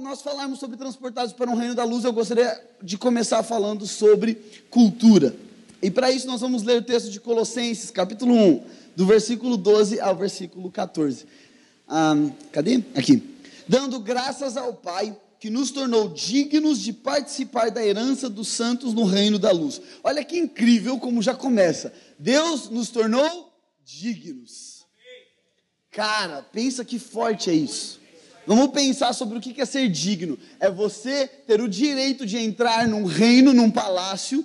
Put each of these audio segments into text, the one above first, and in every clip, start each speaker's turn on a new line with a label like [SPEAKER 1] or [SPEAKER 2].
[SPEAKER 1] nós falarmos sobre transportados para um reino da luz, eu gostaria de começar falando sobre cultura. E para isso nós vamos ler o texto de Colossenses, capítulo 1, do versículo 12 ao versículo 14. Ah, cadê? Aqui. Dando graças ao Pai que nos tornou dignos de participar da herança dos santos no reino da luz. Olha que incrível como já começa. Deus nos tornou dignos. Cara, pensa que forte é isso. Vamos pensar sobre o que é ser digno. É você ter o direito de entrar num reino, num palácio,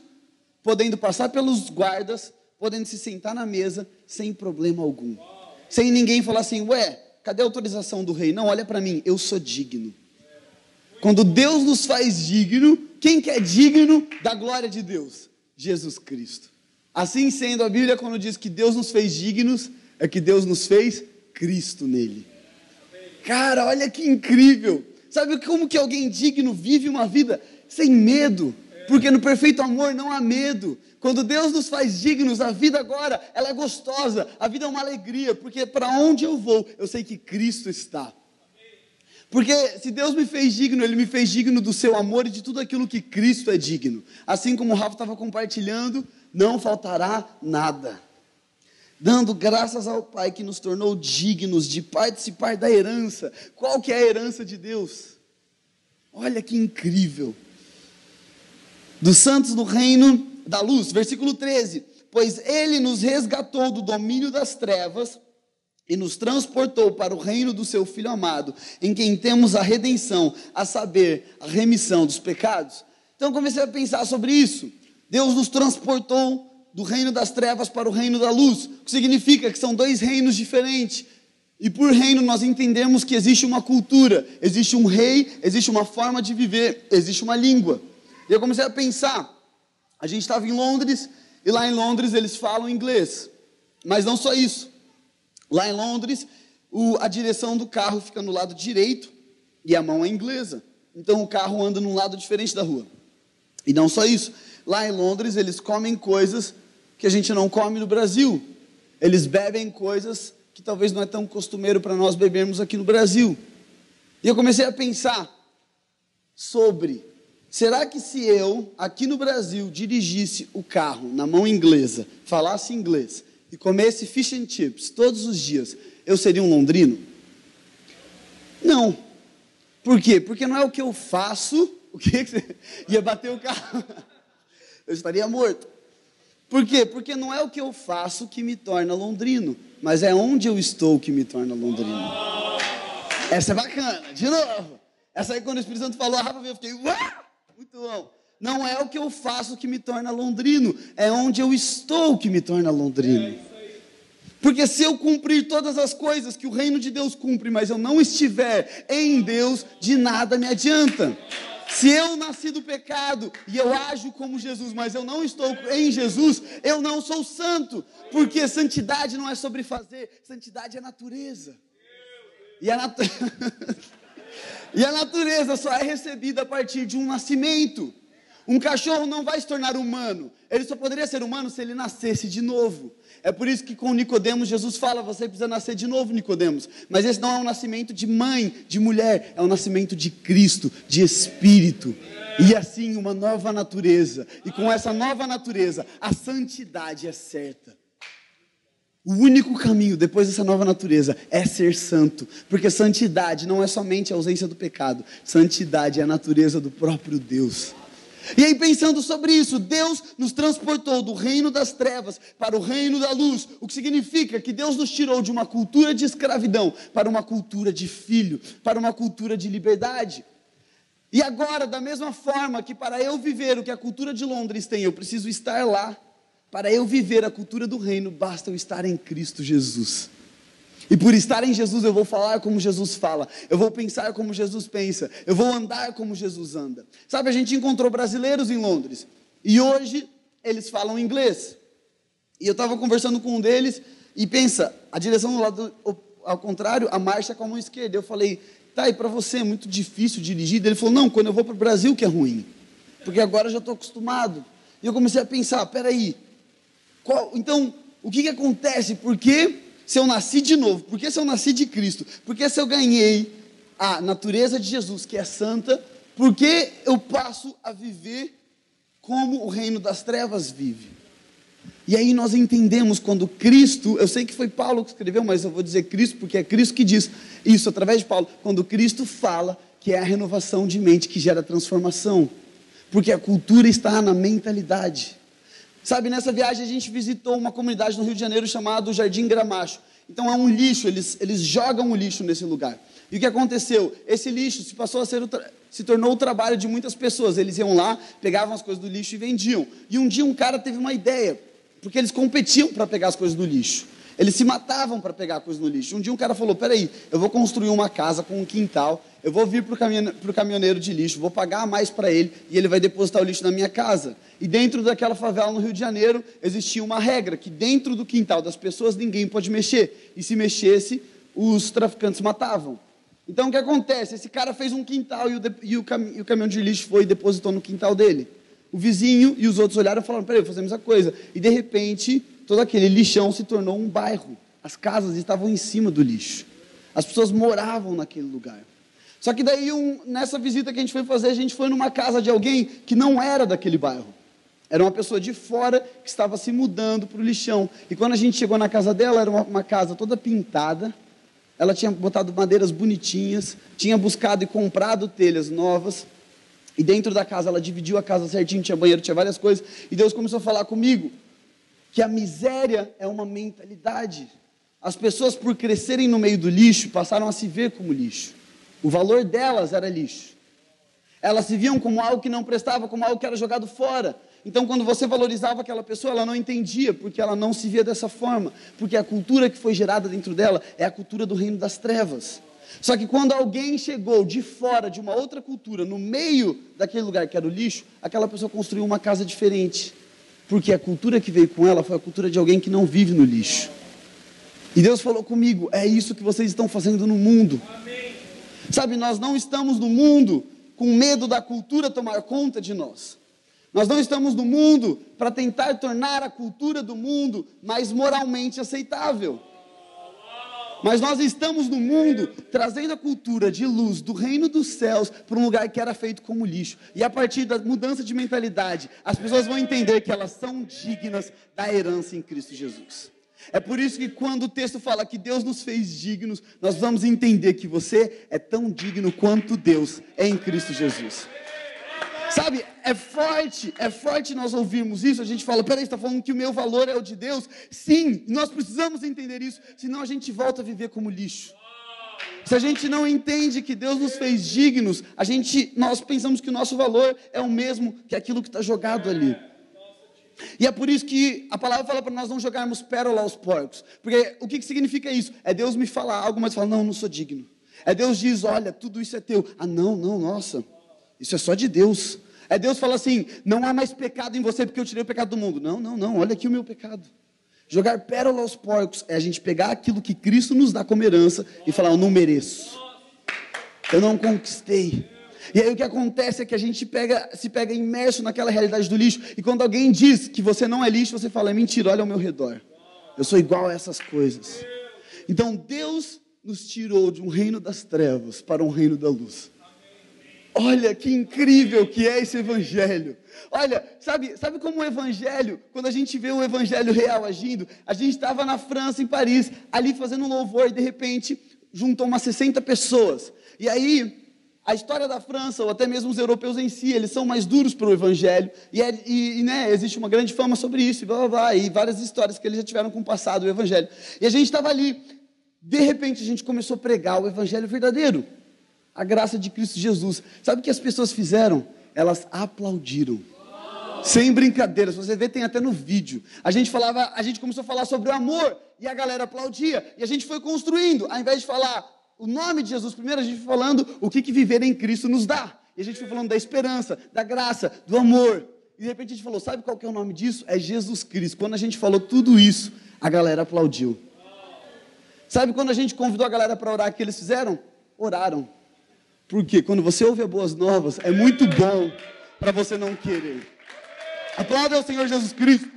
[SPEAKER 1] podendo passar pelos guardas, podendo se sentar na mesa sem problema algum. Sem ninguém falar assim, ué, cadê a autorização do rei? Não, olha para mim, eu sou digno. Quando Deus nos faz digno, quem que é digno da glória de Deus? Jesus Cristo. Assim sendo, a Bíblia, quando diz que Deus nos fez dignos, é que Deus nos fez Cristo nele. Cara, olha que incrível. Sabe como que alguém digno vive uma vida sem medo? Porque no perfeito amor não há medo. Quando Deus nos faz dignos, a vida agora, ela é gostosa, a vida é uma alegria, porque para onde eu vou, eu sei que Cristo está. Porque se Deus me fez digno, Ele me fez digno do seu amor e de tudo aquilo que Cristo é digno. Assim como o Rafa estava compartilhando, não faltará nada dando graças ao Pai que nos tornou dignos de participar da herança. Qual que é a herança de Deus? Olha que incrível. Dos santos do reino da luz, versículo 13. Pois ele nos resgatou do domínio das trevas e nos transportou para o reino do seu Filho amado, em quem temos a redenção, a saber, a remissão dos pecados. Então comecei a pensar sobre isso. Deus nos transportou do reino das trevas para o reino da luz, o que significa que são dois reinos diferentes. E por reino nós entendemos que existe uma cultura, existe um rei, existe uma forma de viver, existe uma língua. E eu comecei a pensar, a gente estava em Londres, e lá em Londres eles falam inglês. Mas não só isso. Lá em Londres, o, a direção do carro fica no lado direito e a mão é inglesa. Então o carro anda num lado diferente da rua. E não só isso. Lá em Londres eles comem coisas que a gente não come no Brasil. Eles bebem coisas que talvez não é tão costumeiro para nós bebermos aqui no Brasil. E eu comecei a pensar sobre: será que se eu, aqui no Brasil, dirigisse o carro na mão inglesa, falasse inglês e comesse fish and chips todos os dias, eu seria um londrino? Não. Por quê? Porque não é o que eu faço, o que você ia bater o carro. Eu estaria morto. Por quê? Porque não é o que eu faço que me torna londrino, mas é onde eu estou que me torna londrino. Essa é bacana, de novo. Essa aí, quando o Espírito Santo falou, Rafa eu fiquei, Uá! muito bom. Não é o que eu faço que me torna londrino, é onde eu estou que me torna londrino. Porque se eu cumprir todas as coisas que o reino de Deus cumpre, mas eu não estiver em Deus, de nada me adianta. Se eu nasci do pecado e eu ajo como Jesus, mas eu não estou em Jesus, eu não sou santo, porque santidade não é sobre fazer, santidade é natureza. E a, nat... e a natureza só é recebida a partir de um nascimento. Um cachorro não vai se tornar humano, ele só poderia ser humano se ele nascesse de novo. É por isso que com Nicodemos Jesus fala: você precisa nascer de novo, Nicodemos. Mas esse não é um nascimento de mãe, de mulher, é um nascimento de Cristo, de Espírito. E assim uma nova natureza. E com essa nova natureza, a santidade é certa. O único caminho depois dessa nova natureza é ser santo, porque santidade não é somente a ausência do pecado, santidade é a natureza do próprio Deus. E aí, pensando sobre isso, Deus nos transportou do reino das trevas para o reino da luz, o que significa que Deus nos tirou de uma cultura de escravidão para uma cultura de filho, para uma cultura de liberdade. E agora, da mesma forma que para eu viver o que a cultura de Londres tem, eu preciso estar lá, para eu viver a cultura do reino, basta eu estar em Cristo Jesus. E por estar em Jesus, eu vou falar como Jesus fala, eu vou pensar como Jesus pensa, eu vou andar como Jesus anda. Sabe, a gente encontrou brasileiros em Londres e hoje eles falam inglês. E eu estava conversando com um deles e pensa, a direção do lado ao contrário, a marcha com a mão esquerda. Eu falei, tá, e para você é muito difícil dirigir? Ele falou, não, quando eu vou para o Brasil que é ruim, porque agora eu já estou acostumado. E eu comecei a pensar, peraí, qual, então, o que, que acontece? Por que se eu nasci de novo? Porque se eu nasci de Cristo? Porque se eu ganhei a natureza de Jesus, que é santa, por que eu passo a viver como o reino das trevas vive? E aí nós entendemos quando Cristo, eu sei que foi Paulo que escreveu, mas eu vou dizer Cristo porque é Cristo que diz isso através de Paulo. Quando Cristo fala que é a renovação de mente que gera transformação, porque a cultura está na mentalidade. Sabe, nessa viagem a gente visitou uma comunidade no Rio de Janeiro chamada Jardim Gramacho. Então é um lixo, eles, eles jogam o lixo nesse lugar. E o que aconteceu? Esse lixo se passou a ser se tornou o trabalho de muitas pessoas. Eles iam lá, pegavam as coisas do lixo e vendiam. E um dia um cara teve uma ideia, porque eles competiam para pegar as coisas do lixo. Eles se matavam para pegar coisas no lixo. Um dia um cara falou: peraí, eu vou construir uma casa com um quintal, eu vou vir para o caminhoneiro de lixo, vou pagar mais para ele e ele vai depositar o lixo na minha casa. E dentro daquela favela no Rio de Janeiro existia uma regra que dentro do quintal das pessoas ninguém pode mexer. E se mexesse, os traficantes matavam. Então o que acontece? Esse cara fez um quintal e o, e o, cam e o caminhão de lixo foi e depositou no quintal dele. O vizinho e os outros olharam e falaram: peraí, vou fazer a mesma coisa. E de repente todo aquele lixão se tornou um bairro. As casas estavam em cima do lixo. As pessoas moravam naquele lugar. Só que daí, um, nessa visita que a gente foi fazer, a gente foi numa casa de alguém que não era daquele bairro. Era uma pessoa de fora que estava se mudando para o lixão. E quando a gente chegou na casa dela, era uma, uma casa toda pintada. Ela tinha botado madeiras bonitinhas, tinha buscado e comprado telhas novas. E dentro da casa, ela dividiu a casa certinho, tinha banheiro, tinha várias coisas. E Deus começou a falar comigo que a miséria é uma mentalidade. As pessoas, por crescerem no meio do lixo, passaram a se ver como lixo. O valor delas era lixo. Elas se viam como algo que não prestava, como algo que era jogado fora. Então, quando você valorizava aquela pessoa, ela não entendia, porque ela não se via dessa forma. Porque a cultura que foi gerada dentro dela é a cultura do reino das trevas. Só que quando alguém chegou de fora de uma outra cultura, no meio daquele lugar que era o lixo, aquela pessoa construiu uma casa diferente. Porque a cultura que veio com ela foi a cultura de alguém que não vive no lixo. E Deus falou comigo: é isso que vocês estão fazendo no mundo. Amém. Sabe, nós não estamos no mundo com medo da cultura tomar conta de nós. Nós não estamos no mundo para tentar tornar a cultura do mundo mais moralmente aceitável. Mas nós estamos no mundo trazendo a cultura de luz do reino dos céus para um lugar que era feito como lixo. E a partir da mudança de mentalidade, as pessoas vão entender que elas são dignas da herança em Cristo Jesus. É por isso que quando o texto fala que Deus nos fez dignos, nós vamos entender que você é tão digno quanto Deus é em Cristo Jesus. Sabe, é forte, é forte nós ouvirmos isso. A gente fala, peraí, está falando que o meu valor é o de Deus? Sim, nós precisamos entender isso, senão a gente volta a viver como lixo. Se a gente não entende que Deus nos fez dignos, a gente, nós pensamos que o nosso valor é o mesmo que aquilo que está jogado ali. E é por isso que a palavra fala para nós não jogarmos pérola aos porcos. Porque o que, que significa isso? É Deus me falar algo, mas falar, não, não sou digno. É Deus diz, olha, tudo isso é teu. Ah, não, não, nossa, isso é só de Deus. É Deus fala assim: não há mais pecado em você porque eu tirei o pecado do mundo. Não, não, não, olha aqui o meu pecado. Jogar pérola aos porcos é a gente pegar aquilo que Cristo nos dá como herança e falar: eu não mereço, eu não conquistei. E aí o que acontece é que a gente pega, se pega imerso naquela realidade do lixo, e quando alguém diz que você não é lixo, você fala: é mentira, olha ao meu redor, eu sou igual a essas coisas. Então Deus nos tirou de um reino das trevas para um reino da luz. Olha que incrível que é esse evangelho. Olha, sabe, sabe como o evangelho, quando a gente vê o evangelho real agindo, a gente estava na França, em Paris, ali fazendo um louvor e de repente juntou umas 60 pessoas. E aí, a história da França, ou até mesmo os europeus em si, eles são mais duros para o evangelho, e, é, e, e né, existe uma grande fama sobre isso, e blá, blá, blá, e várias histórias que eles já tiveram com o passado, o evangelho. E a gente estava ali, de repente a gente começou a pregar o evangelho verdadeiro a graça de Cristo Jesus. Sabe o que as pessoas fizeram? Elas aplaudiram. Sem brincadeira, se você vê, tem até no vídeo. A gente falava, a gente começou a falar sobre o amor e a galera aplaudia. E a gente foi construindo, ao invés de falar o nome de Jesus, primeiro a gente foi falando o que, que viver em Cristo nos dá. E a gente foi falando da esperança, da graça, do amor. E de repente a gente falou, sabe qual que é o nome disso? É Jesus Cristo. Quando a gente falou tudo isso, a galera aplaudiu. Sabe quando a gente convidou a galera para orar, o que eles fizeram? Oraram. Porque quando você ouve as boas novas, é muito bom para você não querer. Aplauda ao Senhor Jesus Cristo.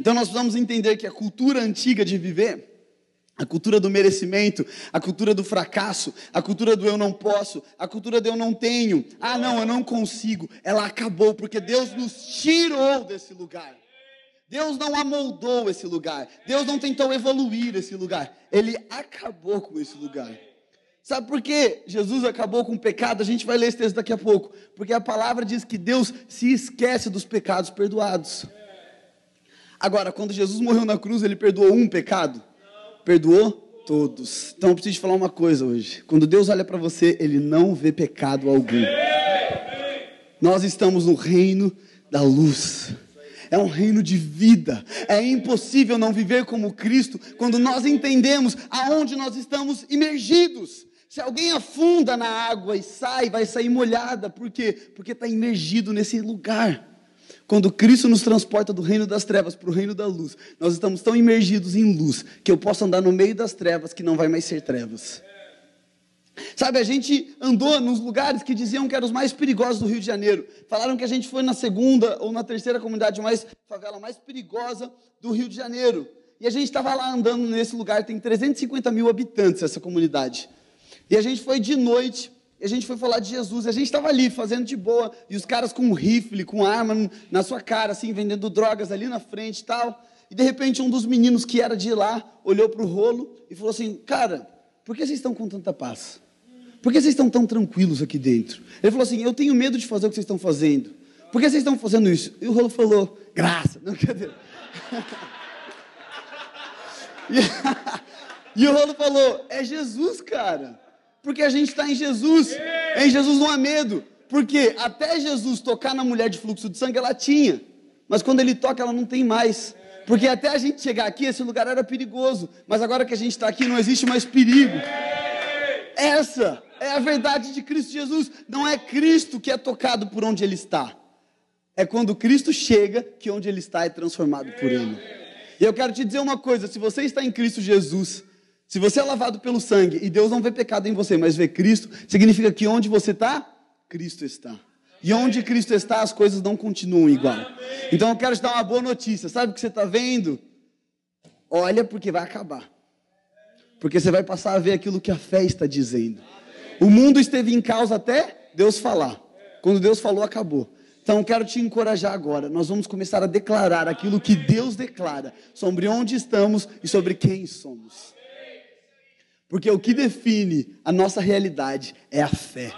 [SPEAKER 1] Então nós precisamos entender que a cultura antiga de viver A cultura do merecimento, a cultura do fracasso, a cultura do eu não posso, a cultura do eu não tenho, ah não, eu não consigo, ela acabou porque Deus nos tirou desse lugar. Deus não amoldou esse lugar, Deus não tentou evoluir esse lugar, Ele acabou com esse lugar. Sabe por que Jesus acabou com o pecado? A gente vai ler esse texto daqui a pouco. Porque a palavra diz que Deus se esquece dos pecados perdoados. Agora, quando Jesus morreu na cruz, ele perdoou um pecado? Perdoou todos. Então eu preciso te falar uma coisa hoje. Quando Deus olha para você, ele não vê pecado algum. Nós estamos no reino da luz. É um reino de vida. É impossível não viver como Cristo quando nós entendemos aonde nós estamos imergidos. Se alguém afunda na água e sai, vai sair molhada. Por quê? Porque está imergido nesse lugar. Quando Cristo nos transporta do reino das trevas para o reino da luz, nós estamos tão imergidos em luz que eu posso andar no meio das trevas que não vai mais ser trevas. Sabe, a gente andou nos lugares que diziam que eram os mais perigosos do Rio de Janeiro. Falaram que a gente foi na segunda ou na terceira comunidade mais favela mais perigosa do Rio de Janeiro. E a gente estava lá andando nesse lugar, tem 350 mil habitantes essa comunidade. E a gente foi de noite, e a gente foi falar de Jesus. E a gente estava ali fazendo de boa, e os caras com um rifle, com arma na sua cara, assim, vendendo drogas ali na frente e tal. E de repente um dos meninos que era de lá olhou para o rolo e falou assim: Cara, por que vocês estão com tanta paz? Por que vocês estão tão tranquilos aqui dentro? Ele falou assim: Eu tenho medo de fazer o que vocês estão fazendo. Por que vocês estão fazendo isso? E o rolo falou: Graça. Não, cadê? e, o rolo falou: É Jesus, cara. Porque a gente está em Jesus. Em Jesus não há medo. Porque até Jesus tocar na mulher de fluxo de sangue, ela tinha. Mas quando ele toca, ela não tem mais. Porque até a gente chegar aqui, esse lugar era perigoso. Mas agora que a gente está aqui, não existe mais perigo. Essa é a verdade de Cristo Jesus. Não é Cristo que é tocado por onde ele está. É quando Cristo chega que onde ele está é transformado por ele. E eu quero te dizer uma coisa: se você está em Cristo Jesus, se você é lavado pelo sangue e Deus não vê pecado em você, mas vê Cristo, significa que onde você está, Cristo está. E onde Cristo está, as coisas não continuam igual. Então eu quero te dar uma boa notícia. Sabe o que você está vendo? Olha, porque vai acabar. Porque você vai passar a ver aquilo que a fé está dizendo. O mundo esteve em causa até Deus falar. Quando Deus falou, acabou. Então quero te encorajar agora. Nós vamos começar a declarar aquilo que Deus declara sobre onde estamos e sobre quem somos. Porque o que define a nossa realidade é a fé.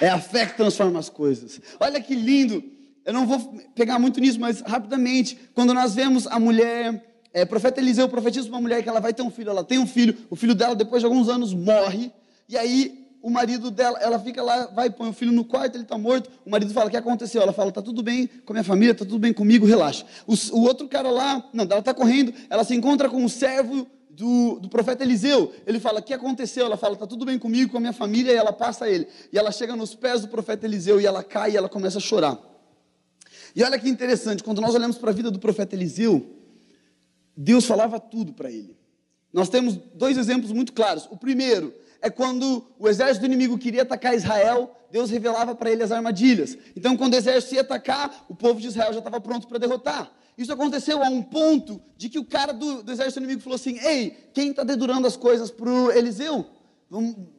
[SPEAKER 1] É a fé que transforma as coisas. Olha que lindo. Eu não vou pegar muito nisso, mas rapidamente, quando nós vemos a mulher, é, profeta Eliseu profetiza uma mulher que ela vai ter um filho, ela tem um filho, o filho dela depois de alguns anos morre. E aí o marido dela, ela fica lá, vai põe o filho no quarto, ele está morto. O marido fala: "O que aconteceu?" Ela fala: "Tá tudo bem com a minha família, tá tudo bem comigo, relaxa". O, o outro cara lá, não, ela está correndo, ela se encontra com o servo do, do, profeta Eliseu. Ele fala: O que aconteceu? Ela fala: Está tudo bem comigo, com a minha família. E ela passa a ele. E ela chega nos pés do profeta Eliseu e ela cai e ela começa a chorar. E olha que interessante: quando nós olhamos para a vida do profeta Eliseu, Deus falava tudo para ele. Nós temos dois exemplos muito claros. O primeiro é quando o exército do inimigo queria atacar Israel, Deus revelava para ele as armadilhas. Então, quando o exército ia atacar, o povo de Israel já estava pronto para derrotar. Isso aconteceu a um ponto de que o cara do, do exército inimigo falou assim: Ei, quem está dedurando as coisas para o Eliseu?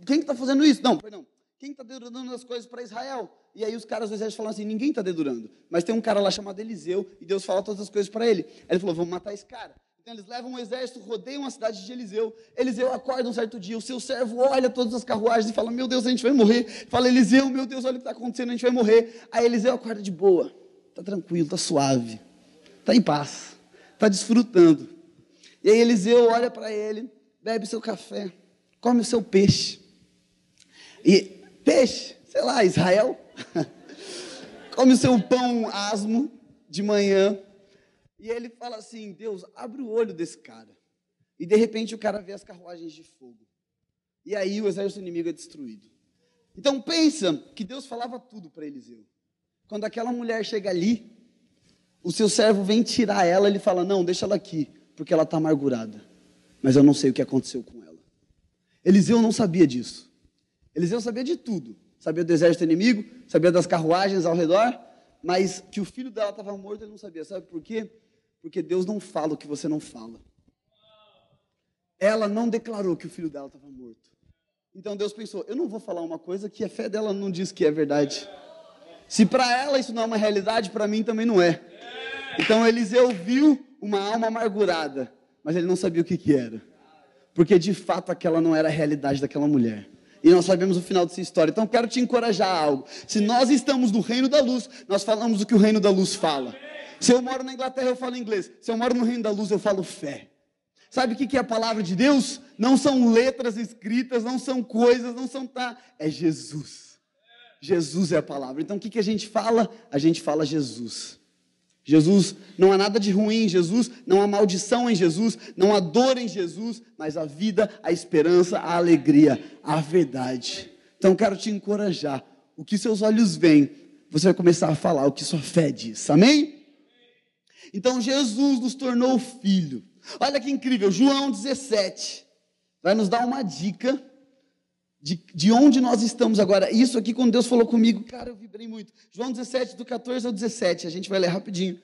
[SPEAKER 1] Quem está fazendo isso? Não, perdão. Quem está dedurando as coisas para Israel? E aí os caras do exército falam assim: ninguém está dedurando. Mas tem um cara lá chamado Eliseu e Deus fala todas as coisas para ele. Aí ele falou: vamos matar esse cara. Então eles levam um exército, rodeiam a cidade de Eliseu. Eliseu acorda um certo dia, o seu servo olha todas as carruagens e fala: Meu Deus, a gente vai morrer. Fala, Eliseu, meu Deus, olha o que está acontecendo, a gente vai morrer. Aí Eliseu acorda de boa, está tranquilo, está suave, está em paz, está desfrutando. E aí Eliseu olha para ele, bebe seu café, come o seu peixe. E peixe, sei lá, Israel, come o seu pão asmo de manhã e ele fala assim: Deus, abre o olho desse cara. E de repente o cara vê as carruagens de fogo. E aí o exército inimigo é destruído. Então pensa que Deus falava tudo para Eliseu. Quando aquela mulher chega ali, o seu servo vem tirar ela, ele fala: Não, deixa ela aqui, porque ela está amargurada. Mas eu não sei o que aconteceu com ela. Eliseu não sabia disso. Eliseu sabia de tudo. Sabia do exército inimigo, sabia das carruagens ao redor, mas que o filho dela estava morto ele não sabia. Sabe por quê? Porque Deus não fala o que você não fala. ela não declarou que o filho dela estava morto. Então Deus pensou: eu não vou falar uma coisa que a fé dela não diz que é verdade. Se para ela isso não é uma realidade, para mim também não é. Então Eliseu viu uma alma amargurada, mas ele não sabia o que, que era. Porque de fato aquela não era a realidade daquela mulher. E nós sabemos o final dessa história. Então quero te encorajar a algo. Se nós estamos no reino da luz, nós falamos o que o reino da luz fala. Se eu moro na Inglaterra, eu falo inglês. Se eu moro no reino da luz, eu falo fé. Sabe o que é a palavra de Deus? Não são letras escritas, não são coisas, não são tá. É Jesus. Jesus é a palavra. Então o que a gente fala? A gente fala Jesus. Jesus, não há nada de ruim em Jesus, não há maldição em Jesus, não há dor em Jesus, mas a vida, a esperança, a alegria, a verdade. Então quero te encorajar. O que seus olhos veem, você vai começar a falar o que sua fé diz. Amém? Então Jesus nos tornou filho. Olha que incrível, João 17 vai nos dar uma dica de, de onde nós estamos agora. Isso aqui, quando Deus falou comigo, cara, eu vibrei muito. João 17, do 14 ao 17, a gente vai ler rapidinho.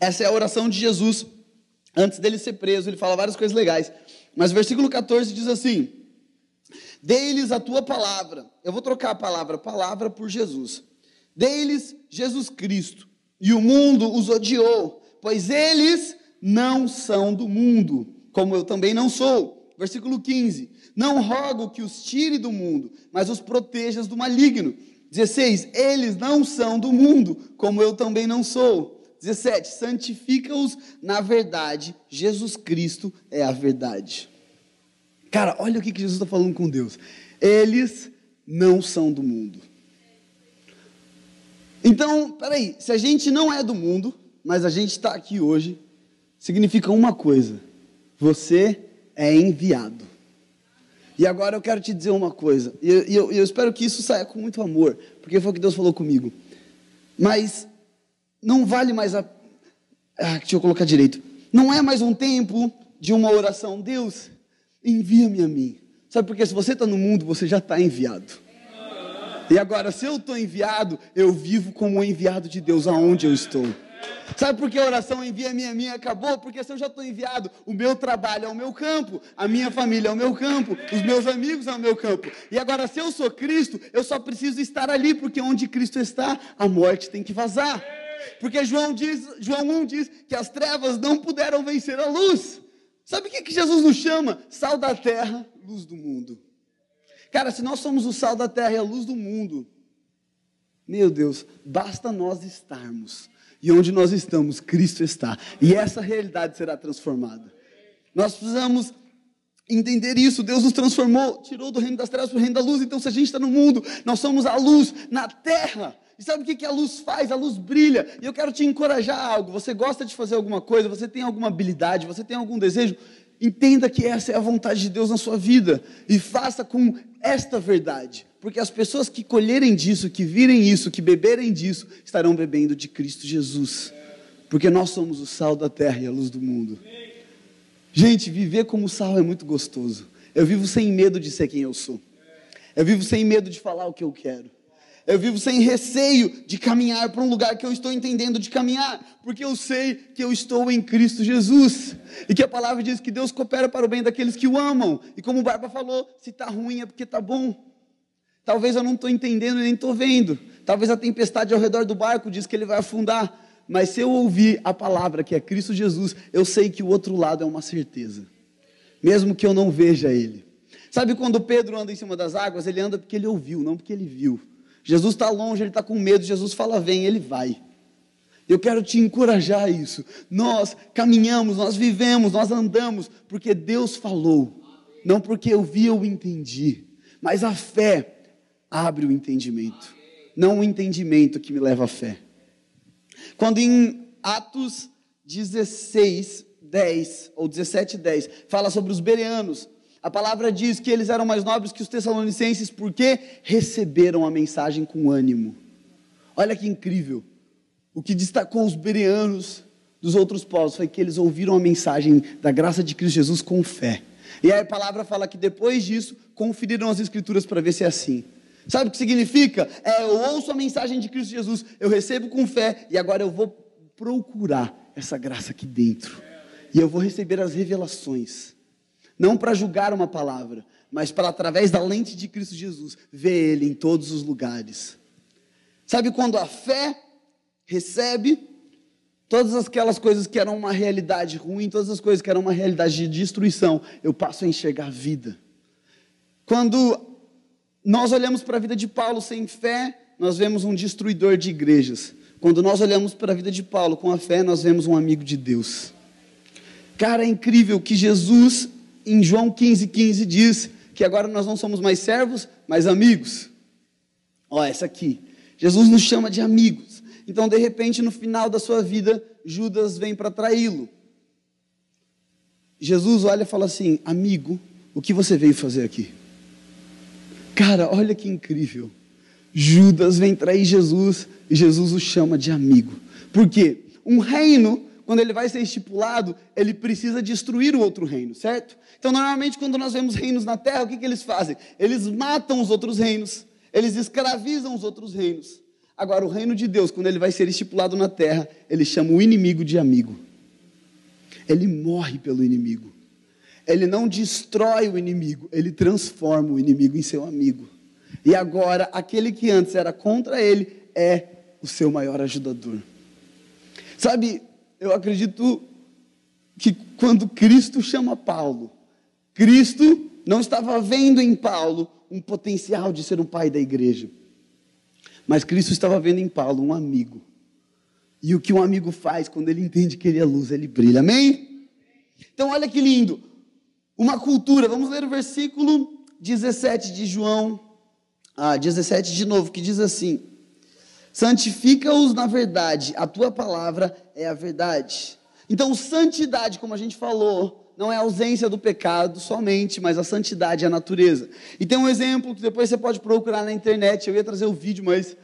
[SPEAKER 1] Essa é a oração de Jesus antes dele ser preso. Ele fala várias coisas legais. Mas o versículo 14 diz assim: Dê-lhes a tua palavra. Eu vou trocar a palavra palavra por Jesus. Dê-lhes Jesus Cristo. E o mundo os odiou, pois eles não são do mundo, como eu também não sou. Versículo 15: Não rogo que os tire do mundo, mas os protejas do maligno. 16: Eles não são do mundo, como eu também não sou. 17: Santifica-os na verdade, Jesus Cristo é a verdade. Cara, olha o que Jesus está falando com Deus. Eles não são do mundo. Então, peraí, se a gente não é do mundo, mas a gente está aqui hoje, significa uma coisa: você é enviado. E agora eu quero te dizer uma coisa, e eu, eu, eu, espero que isso saia com muito amor, porque foi o que Deus falou comigo. Mas não vale mais a. Ah, deixa eu colocar direito. Não é mais um tempo de uma oração. Deus, envia-me a mim. Sabe por quê? Se você está no mundo, você já está enviado. E agora, se eu estou enviado, eu vivo como enviado de Deus aonde eu estou. Sabe por que a oração envia-me a mim acabou? Porque se eu já estou enviado, o meu trabalho é o meu campo, a minha família é o meu campo, os meus amigos é o meu campo. E agora, se eu sou Cristo, eu só preciso estar ali, porque onde Cristo está, a morte tem que vazar. Porque João, diz, João 1 diz que as trevas não puderam vencer a luz. Sabe o que, que Jesus nos chama? Sal da terra, luz do mundo. Cara, se nós somos o sal da terra e a luz do mundo, meu Deus, basta nós estarmos e onde nós estamos, Cristo está. E essa realidade será transformada. Nós precisamos entender isso. Deus nos transformou, tirou do reino das trevas para o reino da luz. Então, se a gente está no mundo, nós somos a luz na terra. E sabe o que, a luz faz? A luz brilha. E eu quero te encorajar a algo. Você gosta de fazer alguma coisa, você tem alguma habilidade, você tem algum desejo? Entenda que essa é a vontade de Deus na sua vida e faça com esta verdade. Porque as pessoas que colherem disso, que virem isso, que beberem disso, estarão bebendo de Cristo Jesus. Porque nós somos o sal da terra e a luz do mundo. Gente, viver como sal é muito gostoso. Eu vivo sem medo de ser quem eu sou. Eu vivo sem medo de falar o que eu quero. Eu vivo sem receio de caminhar para um lugar que eu estou entendendo de caminhar, porque eu sei que eu estou em Cristo Jesus. E que a palavra diz que Deus coopera para o bem daqueles que o amam. E como o Barba falou, se está ruim é porque está bom. Talvez eu não estou entendendo nem estou vendo. Talvez a tempestade ao redor do barco diz que ele vai afundar. Mas se eu ouvir a palavra que é Cristo Jesus, eu sei que o outro lado é uma certeza. Mesmo que eu não veja ele. Sabe quando Pedro anda em cima das águas? Ele anda porque ele ouviu, não porque ele viu. Jesus está longe, ele está com medo, Jesus fala, vem, ele vai. Eu quero te encorajar a isso. Nós caminhamos, nós vivemos, nós andamos, porque Deus falou, não porque eu vi ou entendi, mas a fé abre o entendimento, não o entendimento que me leva à fé. Quando em Atos 16, 10 ou 17, 10, fala sobre os bereanos, a palavra diz que eles eram mais nobres que os tessalonicenses porque receberam a mensagem com ânimo. Olha que incrível. O que destacou os bereanos dos outros povos foi que eles ouviram a mensagem da graça de Cristo Jesus com fé. E aí a palavra fala que depois disso conferiram as escrituras para ver se é assim. Sabe o que significa? É, eu ouço a mensagem de Cristo Jesus, eu recebo com fé e agora eu vou procurar essa graça aqui dentro. E eu vou receber as revelações. Não para julgar uma palavra, mas para, através da lente de Cristo Jesus, ver Ele em todos os lugares. Sabe quando a fé recebe todas aquelas coisas que eram uma realidade ruim, todas as coisas que eram uma realidade de destruição, eu passo a enxergar vida. Quando nós olhamos para a vida de Paulo sem fé, nós vemos um destruidor de igrejas. Quando nós olhamos para a vida de Paulo com a fé, nós vemos um amigo de Deus. Cara, é incrível que Jesus, em João 15, 15, diz que agora nós não somos mais servos, mas amigos. Ó, essa aqui. Jesus nos chama de amigos. Então, de repente, no final da sua vida, Judas vem para traí-lo. Jesus olha e fala assim: Amigo, o que você veio fazer aqui? Cara, olha que incrível. Judas vem trair Jesus e Jesus o chama de amigo. Por quê? Um reino, quando ele vai ser estipulado, ele precisa destruir o outro reino, certo? Então, normalmente, quando nós vemos reinos na terra, o que, que eles fazem? Eles matam os outros reinos, eles escravizam os outros reinos. Agora, o reino de Deus, quando ele vai ser estipulado na terra, ele chama o inimigo de amigo. Ele morre pelo inimigo. Ele não destrói o inimigo, ele transforma o inimigo em seu amigo. E agora, aquele que antes era contra ele é o seu maior ajudador. Sabe, eu acredito que quando Cristo chama Paulo, Cristo não estava vendo em Paulo um potencial de ser um pai da igreja, mas Cristo estava vendo em Paulo um amigo. E o que um amigo faz quando ele entende que ele é luz, ele brilha. Amém? Então, olha que lindo. Uma cultura, vamos ler o versículo 17 de João ah, 17 de novo, que diz assim: Santifica-os na verdade, a tua palavra é a verdade. Então, santidade, como a gente falou, não é a ausência do pecado somente, mas a santidade é a natureza. E tem um exemplo que depois você pode procurar na internet. Eu ia trazer o vídeo, mas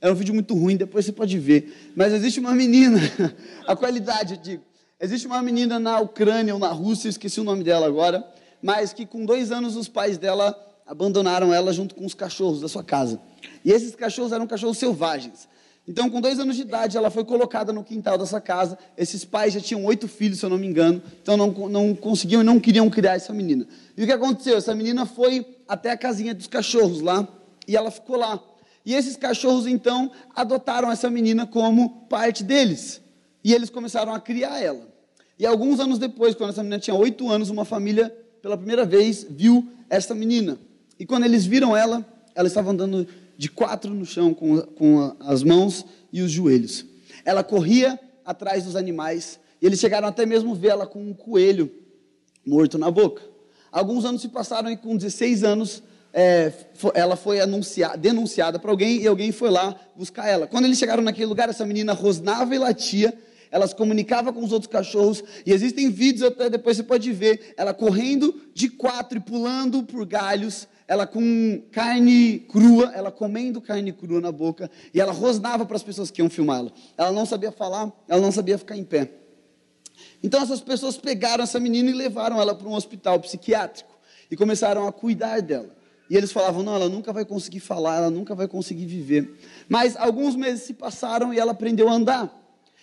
[SPEAKER 1] é um vídeo muito ruim, depois você pode ver. Mas existe uma menina, a qualidade, eu digo. Existe uma menina na Ucrânia ou na Rússia, esqueci o nome dela agora, mas que com dois anos os pais dela abandonaram ela junto com os cachorros da sua casa. E esses cachorros eram cachorros selvagens. Então, com dois anos de idade, ela foi colocada no quintal dessa casa. Esses pais já tinham oito filhos, se eu não me engano, então não, não conseguiam e não queriam criar essa menina. E o que aconteceu? Essa menina foi até a casinha dos cachorros lá e ela ficou lá. E esses cachorros, então, adotaram essa menina como parte deles. E eles começaram a criar ela. E alguns anos depois, quando essa menina tinha oito anos, uma família, pela primeira vez, viu essa menina. E quando eles viram ela, ela estava andando de quatro no chão, com, com as mãos e os joelhos. Ela corria atrás dos animais, e eles chegaram até mesmo vê-la com um coelho morto na boca. Alguns anos se passaram e com 16 anos é, ela foi denunciada para alguém e alguém foi lá buscar ela. Quando eles chegaram naquele lugar, essa menina rosnava e latia, ela se comunicava com os outros cachorros, e existem vídeos até depois você pode ver, ela correndo de quatro e pulando por galhos, ela com carne crua, ela comendo carne crua na boca, e ela rosnava para as pessoas que iam filmá-la. Ela não sabia falar, ela não sabia ficar em pé. Então essas pessoas pegaram essa menina e levaram ela para um hospital psiquiátrico e começaram a cuidar dela. E eles falavam: não, ela nunca vai conseguir falar, ela nunca vai conseguir viver. Mas alguns meses se passaram e ela aprendeu a andar.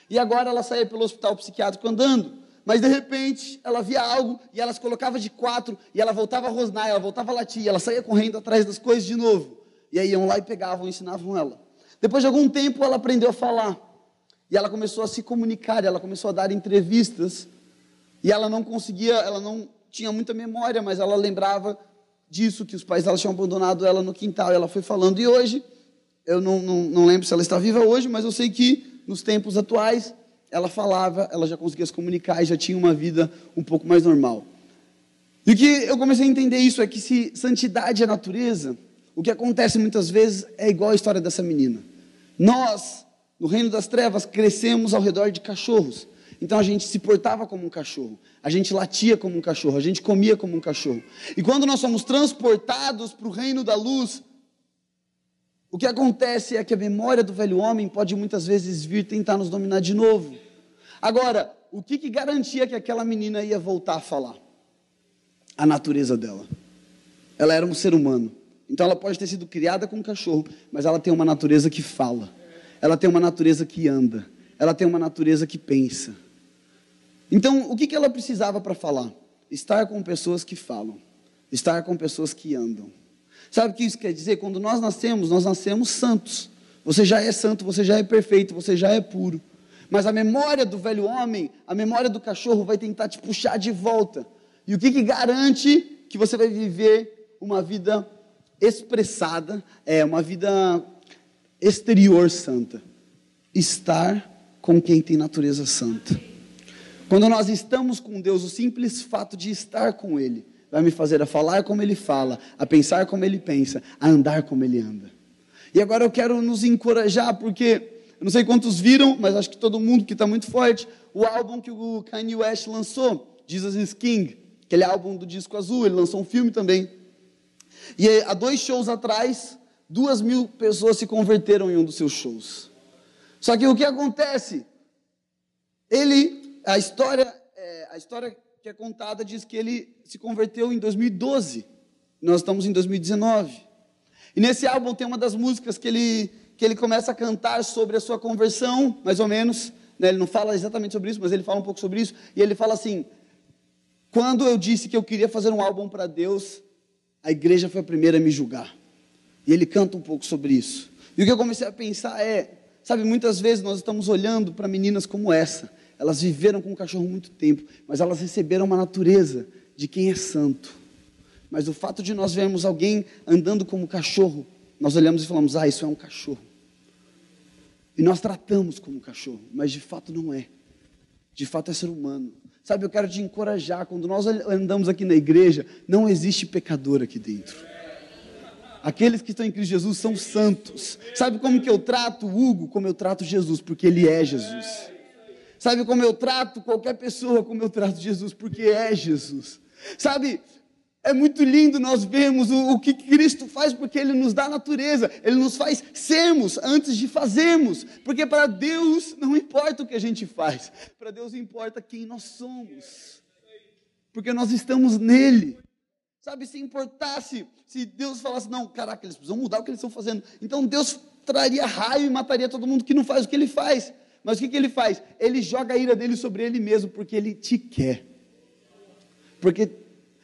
[SPEAKER 1] E agora ela saía pelo hospital psiquiátrico andando. Mas de repente ela via algo e ela se colocava de quatro e ela voltava a rosnar, ela voltava a latir, ela saía correndo atrás das coisas de novo. E aí iam lá e pegavam, ensinavam ela. Depois de algum tempo ela aprendeu a falar. E ela começou a se comunicar, ela começou a dar entrevistas. E ela não conseguia, ela não tinha muita memória, mas ela lembrava disso, que os pais dela tinham abandonado ela no quintal. E ela foi falando. E hoje, eu não, não, não lembro se ela está viva hoje, mas eu sei que nos tempos atuais ela falava, ela já conseguia se comunicar e já tinha uma vida um pouco mais normal. E o que eu comecei a entender isso é que se santidade é natureza, o que acontece muitas vezes é igual a história dessa menina. Nós, no reino das trevas, crescemos ao redor de cachorros. Então a gente se portava como um cachorro, a gente latia como um cachorro, a gente comia como um cachorro. E quando nós somos transportados para o reino da luz, o que acontece é que a memória do velho homem pode muitas vezes vir tentar nos dominar de novo. Agora, o que, que garantia que aquela menina ia voltar a falar? A natureza dela. Ela era um ser humano. Então ela pode ter sido criada com um cachorro, mas ela tem uma natureza que fala. Ela tem uma natureza que anda. Ela tem uma natureza que pensa. Então, o que, que ela precisava para falar? Estar com pessoas que falam, estar com pessoas que andam. Sabe o que isso quer dizer? Quando nós nascemos, nós nascemos santos. Você já é santo, você já é perfeito, você já é puro. Mas a memória do velho homem, a memória do cachorro vai tentar te puxar de volta. E o que, que garante que você vai viver uma vida expressada, é uma vida exterior santa? Estar com quem tem natureza santa. Quando nós estamos com Deus, o simples fato de estar com Ele vai me fazer a falar como Ele fala, a pensar como Ele pensa, a andar como Ele anda. E agora eu quero nos encorajar, porque eu não sei quantos viram, mas acho que todo mundo que está muito forte, o álbum que o Kanye West lançou, Jesus is King, aquele álbum do disco azul, ele lançou um filme também. E há dois shows atrás, duas mil pessoas se converteram em um dos seus shows. Só que o que acontece? Ele, a história, é, a história que é contada diz que ele se converteu em 2012. Nós estamos em 2019. E nesse álbum tem uma das músicas que ele que ele começa a cantar sobre a sua conversão, mais ou menos. Né? Ele não fala exatamente sobre isso, mas ele fala um pouco sobre isso. E ele fala assim: Quando eu disse que eu queria fazer um álbum para Deus, a igreja foi a primeira a me julgar. E ele canta um pouco sobre isso. E o que eu comecei a pensar é: sabe, muitas vezes nós estamos olhando para meninas como essa. Elas viveram com o cachorro muito tempo, mas elas receberam uma natureza de quem é santo. Mas o fato de nós vermos alguém andando como cachorro, nós olhamos e falamos: ah, isso é um cachorro. E nós tratamos como cachorro, mas de fato não é. De fato é ser humano. Sabe, eu quero te encorajar. Quando nós andamos aqui na igreja, não existe pecador aqui dentro. Aqueles que estão em Cristo Jesus são santos. Sabe como que eu trato Hugo? Como eu trato Jesus, porque ele é Jesus. Sabe como eu trato qualquer pessoa? Como eu trato Jesus, porque é Jesus. Sabe, é muito lindo nós vermos o, o, que Cristo faz, porque Ele nos dá natureza, Ele nos faz sermos antes de fazermos, porque para Deus não importa o que a gente faz, para Deus importa quem nós somos, porque nós estamos nele. Sabe, se importasse, se Deus falasse, não, caraca, eles precisam mudar o que eles estão fazendo, então Deus traria raio e mataria todo mundo que não faz o que Ele faz. Mas o que, que Ele faz? Ele joga a ira dele sobre Ele mesmo, porque Ele te quer. Porque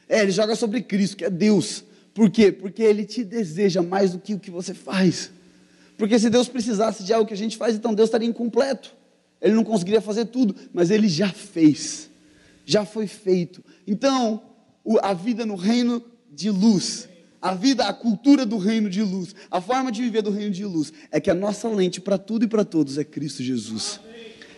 [SPEAKER 1] é, ele joga sobre Cristo, que é Deus. Por quê? Porque ele te deseja mais do que o que você faz. Porque se Deus precisasse de algo que a gente faz, então Deus estaria incompleto. Ele não conseguiria fazer tudo, mas ele já fez. Já foi feito. Então, a vida no reino de luz, a vida, a cultura do reino de luz, a forma de viver do reino de luz, é que a nossa lente para tudo e para todos é Cristo Jesus.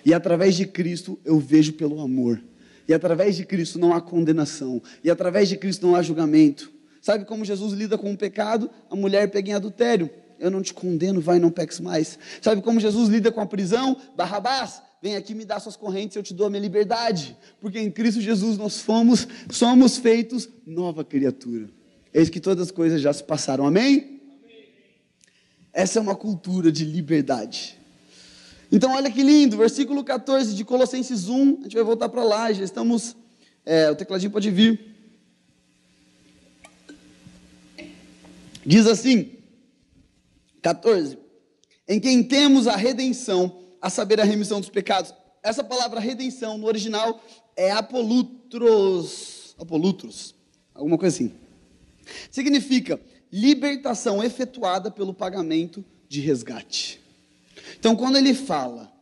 [SPEAKER 1] E através de Cristo eu vejo pelo amor. E através de Cristo não há condenação. E através de Cristo não há julgamento. Sabe como Jesus lida com o pecado? A mulher pega em adultério. Eu não te condeno, vai, não peques mais. Sabe como Jesus lida com a prisão? Barrabás, vem aqui me dá suas correntes, eu te dou a minha liberdade. Porque em Cristo Jesus nós fomos, somos feitos nova criatura. Eis que todas as coisas já se passaram. Amém? Essa é uma cultura de liberdade. Então, olha que lindo, versículo 14 de Colossenses 1, a gente vai voltar para lá, já estamos. É, o tecladinho pode vir. Diz assim, 14: Em quem temos a redenção, a saber, a remissão dos pecados. Essa palavra redenção no original é apolutros, apolutros, alguma coisa assim. Significa libertação efetuada pelo pagamento de resgate. Então, quando ele fala,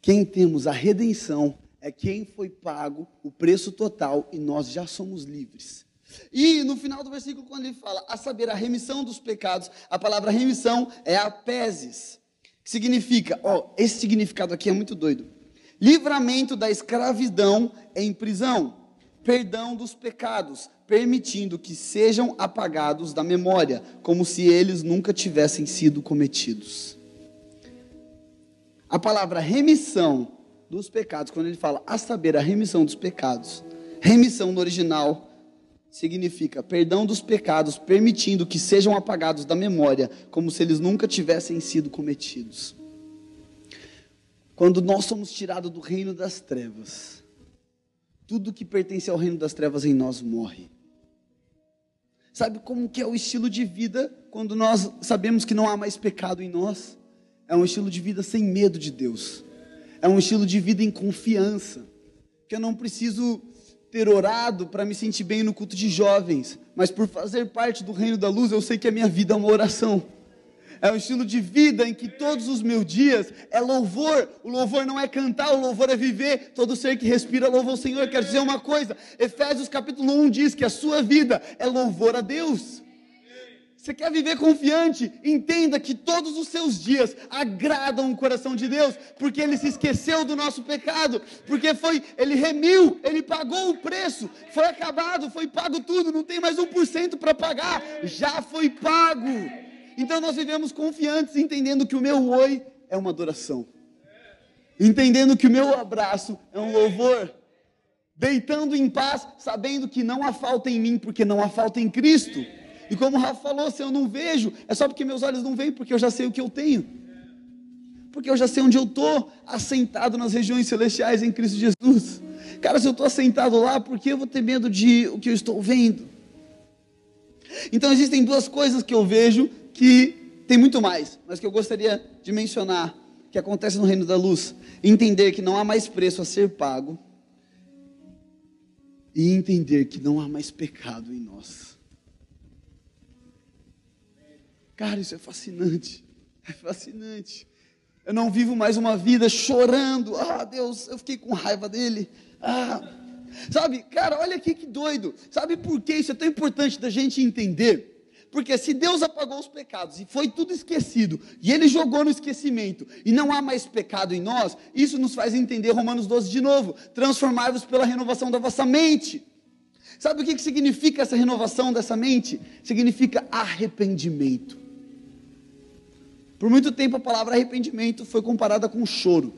[SPEAKER 1] quem temos a redenção é quem foi pago o preço total e nós já somos livres. E no final do versículo, quando ele fala, a saber, a remissão dos pecados, a palavra remissão é apeses, que significa, ó, esse significado aqui é muito doido. Livramento da escravidão em prisão, perdão dos pecados, permitindo que sejam apagados da memória, como se eles nunca tivessem sido cometidos. A palavra remissão dos pecados, quando ele fala a saber, a remissão dos pecados, remissão no original significa perdão dos pecados, permitindo que sejam apagados da memória, como se eles nunca tivessem sido cometidos. Quando nós somos tirados do reino das trevas, tudo que pertence ao reino das trevas em nós morre. Sabe como que é o estilo de vida quando nós sabemos que não há mais pecado em nós? É um estilo de vida sem medo de Deus. É um estilo de vida em confiança. que eu não preciso ter orado para me sentir bem no culto de jovens, mas por fazer parte do reino da luz, eu sei que a minha vida é uma oração. É um estilo de vida em que todos os meus dias é louvor. O louvor não é cantar, o louvor é viver. Todo ser que respira louva o Senhor. Quero dizer uma coisa: Efésios capítulo 1 diz que a sua vida é louvor a Deus. Você quer viver confiante? Entenda que todos os seus dias agradam o coração de Deus, porque Ele se esqueceu do nosso pecado, porque foi, Ele remiu, Ele pagou o preço, foi acabado, foi pago tudo, não tem mais um por cento para pagar, já foi pago. Então nós vivemos confiantes, entendendo que o meu oi é uma adoração, entendendo que o meu abraço é um louvor, deitando em paz, sabendo que não há falta em mim, porque não há falta em Cristo. E como o Rafa falou, se eu não vejo, é só porque meus olhos não veem, porque eu já sei o que eu tenho. Porque eu já sei onde eu estou, assentado nas regiões celestiais em Cristo Jesus. Cara, se eu estou assentado lá, por que eu vou ter medo de o que eu estou vendo? Então existem duas coisas que eu vejo que tem muito mais, mas que eu gostaria de mencionar, que acontece no reino da luz. Entender que não há mais preço a ser pago e entender que não há mais pecado em nós. Cara, isso é fascinante. É fascinante. Eu não vivo mais uma vida chorando. Ah, Deus, eu fiquei com raiva dele. Ah, sabe, cara, olha aqui que doido. Sabe por que isso é tão importante da gente entender? Porque se Deus apagou os pecados e foi tudo esquecido, e Ele jogou no esquecimento, e não há mais pecado em nós, isso nos faz entender Romanos 12 de novo: transformar-vos pela renovação da vossa mente. Sabe o que significa essa renovação dessa mente? Significa arrependimento. Por muito tempo a palavra arrependimento foi comparada com choro.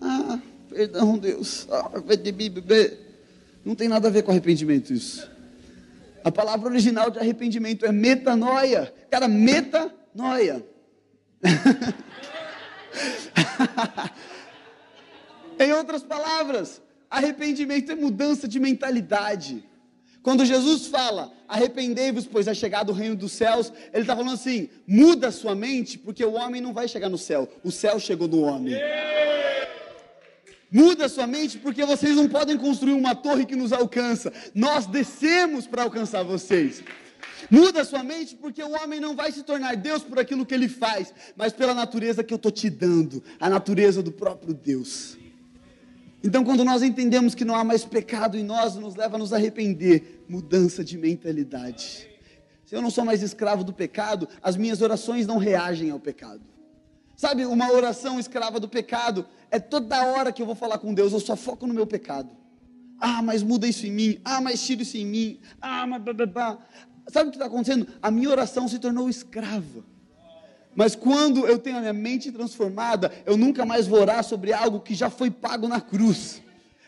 [SPEAKER 1] Ah, perdão, Deus. Ah, não tem nada a ver com arrependimento isso. A palavra original de arrependimento é metanoia. Cara, metanoia. em outras palavras, arrependimento é mudança de mentalidade. Quando Jesus fala, arrependei-vos, pois é chegado o reino dos céus, ele está falando assim: muda a sua mente, porque o homem não vai chegar no céu, o céu chegou no homem. Muda sua mente, porque vocês não podem construir uma torre que nos alcança, nós descemos para alcançar vocês. Muda sua mente, porque o homem não vai se tornar Deus por aquilo que ele faz, mas pela natureza que eu estou te dando, a natureza do próprio Deus. Então, quando nós entendemos que não há mais pecado em nós, nos leva a nos arrepender, mudança de mentalidade. Se eu não sou mais escravo do pecado, as minhas orações não reagem ao pecado. Sabe, uma oração escrava do pecado é toda hora que eu vou falar com Deus, eu só foco no meu pecado. Ah, mas muda isso em mim. Ah, mas tira isso em mim. Ah, mas blá, blá, blá. Sabe o que está acontecendo? A minha oração se tornou escrava. Mas quando eu tenho a minha mente transformada, eu nunca mais vou orar sobre algo que já foi pago na cruz.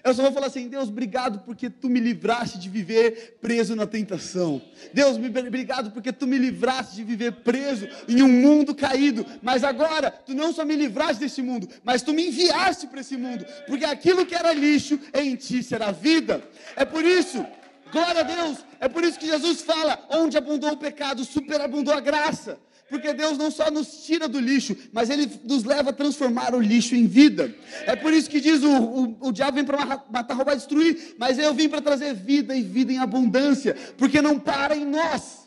[SPEAKER 1] Eu só vou falar assim: Deus, obrigado porque tu me livraste de viver preso na tentação. Deus, obrigado porque tu me livraste de viver preso em um mundo caído. Mas agora, tu não só me livraste desse mundo, mas tu me enviaste para esse mundo. Porque aquilo que era lixo, em ti será vida. É por isso, glória a Deus, é por isso que Jesus fala: onde abundou o pecado, superabundou a graça. Porque Deus não só nos tira do lixo, mas Ele nos leva a transformar o lixo em vida. É por isso que diz: o, o, o diabo vem para matar, roubar, destruir, mas eu vim para trazer vida e vida em abundância, porque não para em nós.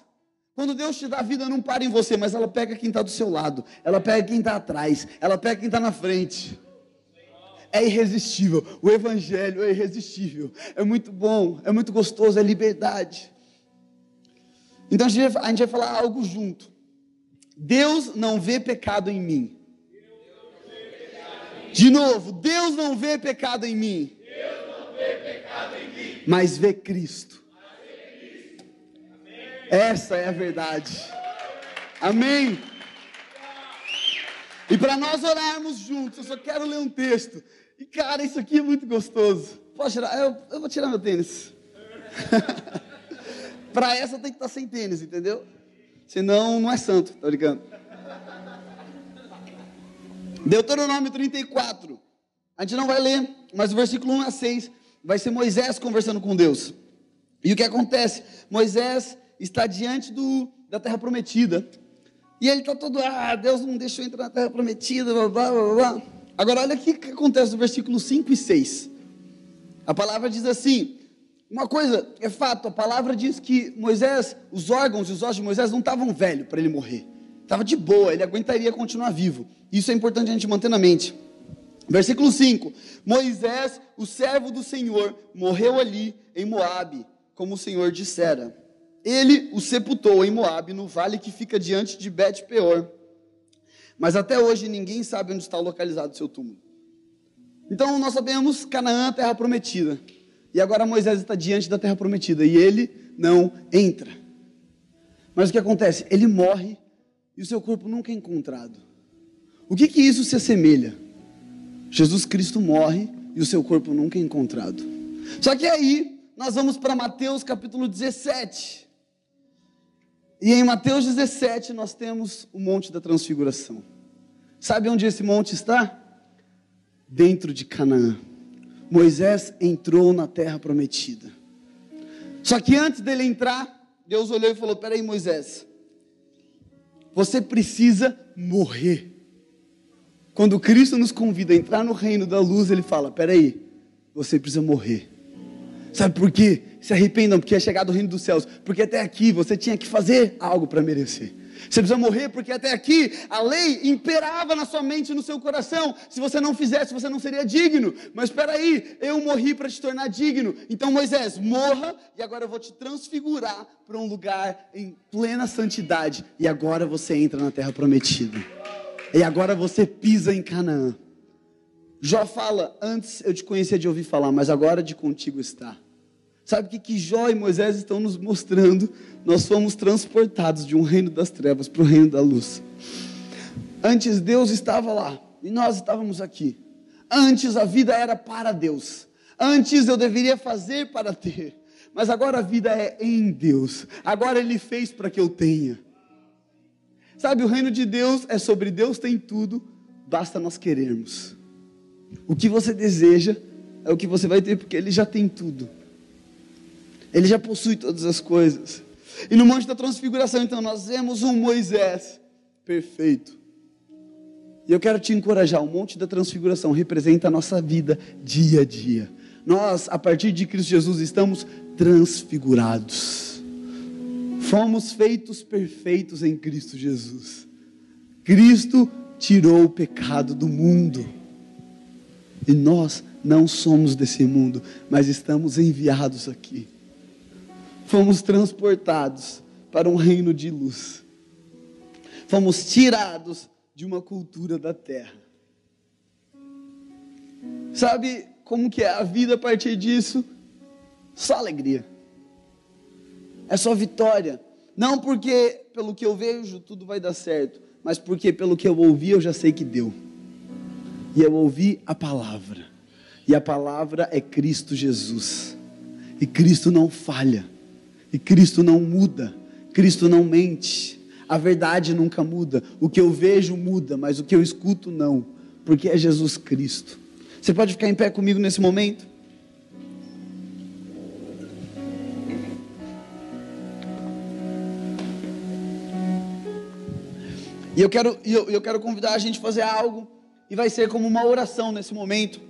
[SPEAKER 1] Quando Deus te dá vida, não para em você, mas ela pega quem está do seu lado, ela pega quem está atrás, ela pega quem está na frente. É irresistível, o Evangelho é irresistível, é muito bom, é muito gostoso, é liberdade. Então a gente vai, a gente vai falar algo junto. Deus não vê pecado em mim. De novo, Deus não vê pecado em mim. Mas vê Cristo. Essa é a verdade. Amém. E para nós orarmos juntos, eu só quero ler um texto. E cara, isso aqui é muito gostoso. Posso tirar? Eu, eu vou tirar meu tênis. para essa tem que estar sem tênis, entendeu? Senão não é santo, tá brincando? Deuteronômio 34. A gente não vai ler, mas o versículo 1 a 6 vai ser Moisés conversando com Deus. E o que acontece? Moisés está diante do, da terra prometida. E ele está todo, ah, Deus não deixou entrar na terra prometida, blá, blá, blá, blá. Agora olha o que acontece no versículo 5 e 6. A palavra diz assim: uma coisa é fato, a palavra diz que Moisés, os órgãos e os ossos de Moisés não estavam velhos para ele morrer. Estava de boa, ele aguentaria continuar vivo. Isso é importante a gente manter na mente. Versículo 5: Moisés, o servo do Senhor, morreu ali em Moabe, como o Senhor dissera. Ele o sepultou em Moabe, no vale que fica diante de Bet-peor. Mas até hoje ninguém sabe onde está localizado o seu túmulo. Então nós sabemos Canaã, terra prometida. E agora Moisés está diante da terra prometida e ele não entra. Mas o que acontece? Ele morre e o seu corpo nunca é encontrado. O que que isso se assemelha? Jesus Cristo morre e o seu corpo nunca é encontrado. Só que aí nós vamos para Mateus capítulo 17. E em Mateus 17 nós temos o Monte da Transfiguração. Sabe onde esse monte está? Dentro de Canaã. Moisés entrou na terra prometida. Só que antes dele entrar, Deus olhou e falou: Peraí, Moisés, você precisa morrer. Quando Cristo nos convida a entrar no reino da luz, ele fala: Peraí, você precisa morrer. Sabe por quê? Se arrependam, porque é chegado o reino dos céus. Porque até aqui você tinha que fazer algo para merecer. Você precisa morrer porque até aqui a lei imperava na sua mente e no seu coração. Se você não fizesse, você não seria digno. Mas espera aí, eu morri para te tornar digno. Então Moisés, morra e agora eu vou te transfigurar para um lugar em plena santidade. E agora você entra na terra prometida. E agora você pisa em Canaã. Jó fala: Antes eu te conhecia de ouvir falar, mas agora de contigo está. Sabe o que, que Jó e Moisés estão nos mostrando? Nós fomos transportados de um reino das trevas para o reino da luz. Antes Deus estava lá e nós estávamos aqui. Antes a vida era para Deus. Antes eu deveria fazer para ter. Mas agora a vida é em Deus. Agora Ele fez para que eu tenha. Sabe, o reino de Deus é sobre Deus tem tudo, basta nós querermos. O que você deseja é o que você vai ter, porque Ele já tem tudo. Ele já possui todas as coisas. E no Monte da Transfiguração, então, nós vemos um Moisés perfeito. E eu quero te encorajar: o Monte da Transfiguração representa a nossa vida dia a dia. Nós, a partir de Cristo Jesus, estamos transfigurados. Fomos feitos perfeitos em Cristo Jesus. Cristo tirou o pecado do mundo. E nós não somos desse mundo, mas estamos enviados aqui fomos transportados para um reino de luz. Fomos tirados de uma cultura da terra. Sabe como que é a vida a partir disso? Só alegria. É só vitória. Não porque pelo que eu vejo tudo vai dar certo, mas porque pelo que eu ouvi eu já sei que deu. E eu ouvi a palavra. E a palavra é Cristo Jesus. E Cristo não falha. E Cristo não muda, Cristo não mente. A verdade nunca muda. O que eu vejo muda, mas o que eu escuto não, porque é Jesus Cristo. Você pode ficar em pé comigo nesse momento? E eu quero, eu, eu quero convidar a gente a fazer algo, e vai ser como uma oração nesse momento.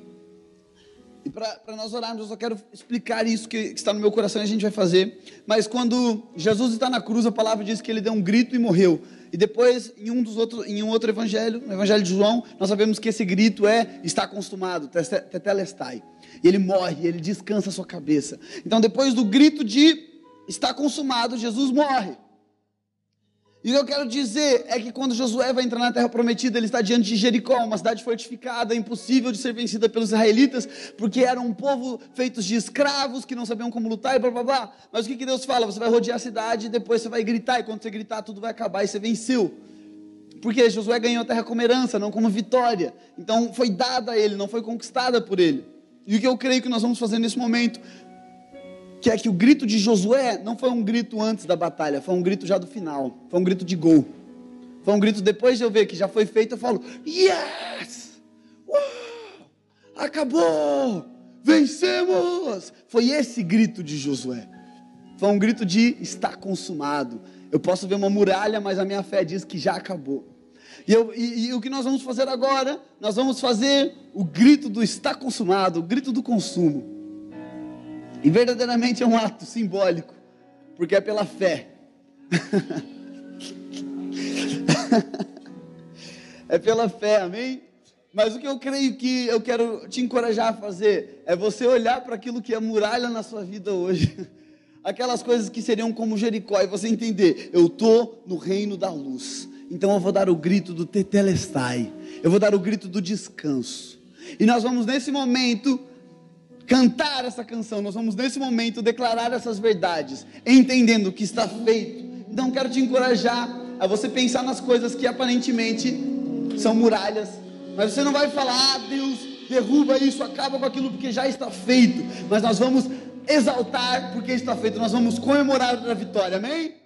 [SPEAKER 1] E para nós orarmos, eu só quero explicar isso que, que, está no meu coração e a gente vai fazer. Mas quando Jesus está na cruz, a palavra diz que ele deu um grito e morreu. E depois, em um, dos outros, em um outro evangelho, no evangelho de João, nós sabemos que esse grito é está consumado, tetelestai. E ele morre, ele descansa a sua cabeça. Então, depois do grito de está consumado, Jesus morre. E o que eu quero dizer é que quando Josué vai entrar na terra prometida, ele está diante de Jericó, uma cidade fortificada, impossível de ser vencida pelos israelitas, porque era um povo feito de escravos que não sabiam como lutar e blá blá blá. Mas o que, que Deus fala? Você vai rodear a cidade depois você vai gritar, e quando você gritar, tudo vai acabar e você venceu. Porque Josué ganhou a terra como herança, não como vitória. Então foi dada a ele, não foi conquistada por ele. E o que eu creio que nós vamos fazer nesse momento que é que o grito de Josué não foi um grito antes da batalha, foi um grito já do final, foi um grito de gol. Foi um grito depois de eu ver que já foi feito, eu falo: Yes! Uau! Acabou! Vencemos! Foi esse grito de Josué. Foi um grito de está consumado. Eu posso ver uma muralha, mas a minha fé diz que já acabou. E, eu, e, e, o que nós vamos fazer agora? Nós vamos fazer o grito do está consumado, o grito do consumo. E verdadeiramente é um ato simbólico, porque é pela fé. é pela fé, amém? Mas o que eu creio que eu quero te encorajar a fazer é você olhar para aquilo que é muralha na sua vida hoje. Aquelas coisas que seriam como Jericó e você entender, eu estou no reino da luz. Então eu vou dar o grito do tetelestai. Eu vou dar o grito do descanso. E nós vamos nesse momento cantar essa canção, nós vamos nesse momento declarar essas verdades, entendendo que está feito. Então quero te encorajar a você pensar nas coisas que aparentemente são muralhas, mas você não vai falar, ah, Deus, derruba isso, acaba com aquilo porque já está feito. Mas nós vamos exaltar porque está feito, nós vamos comemorar a vitória, amém?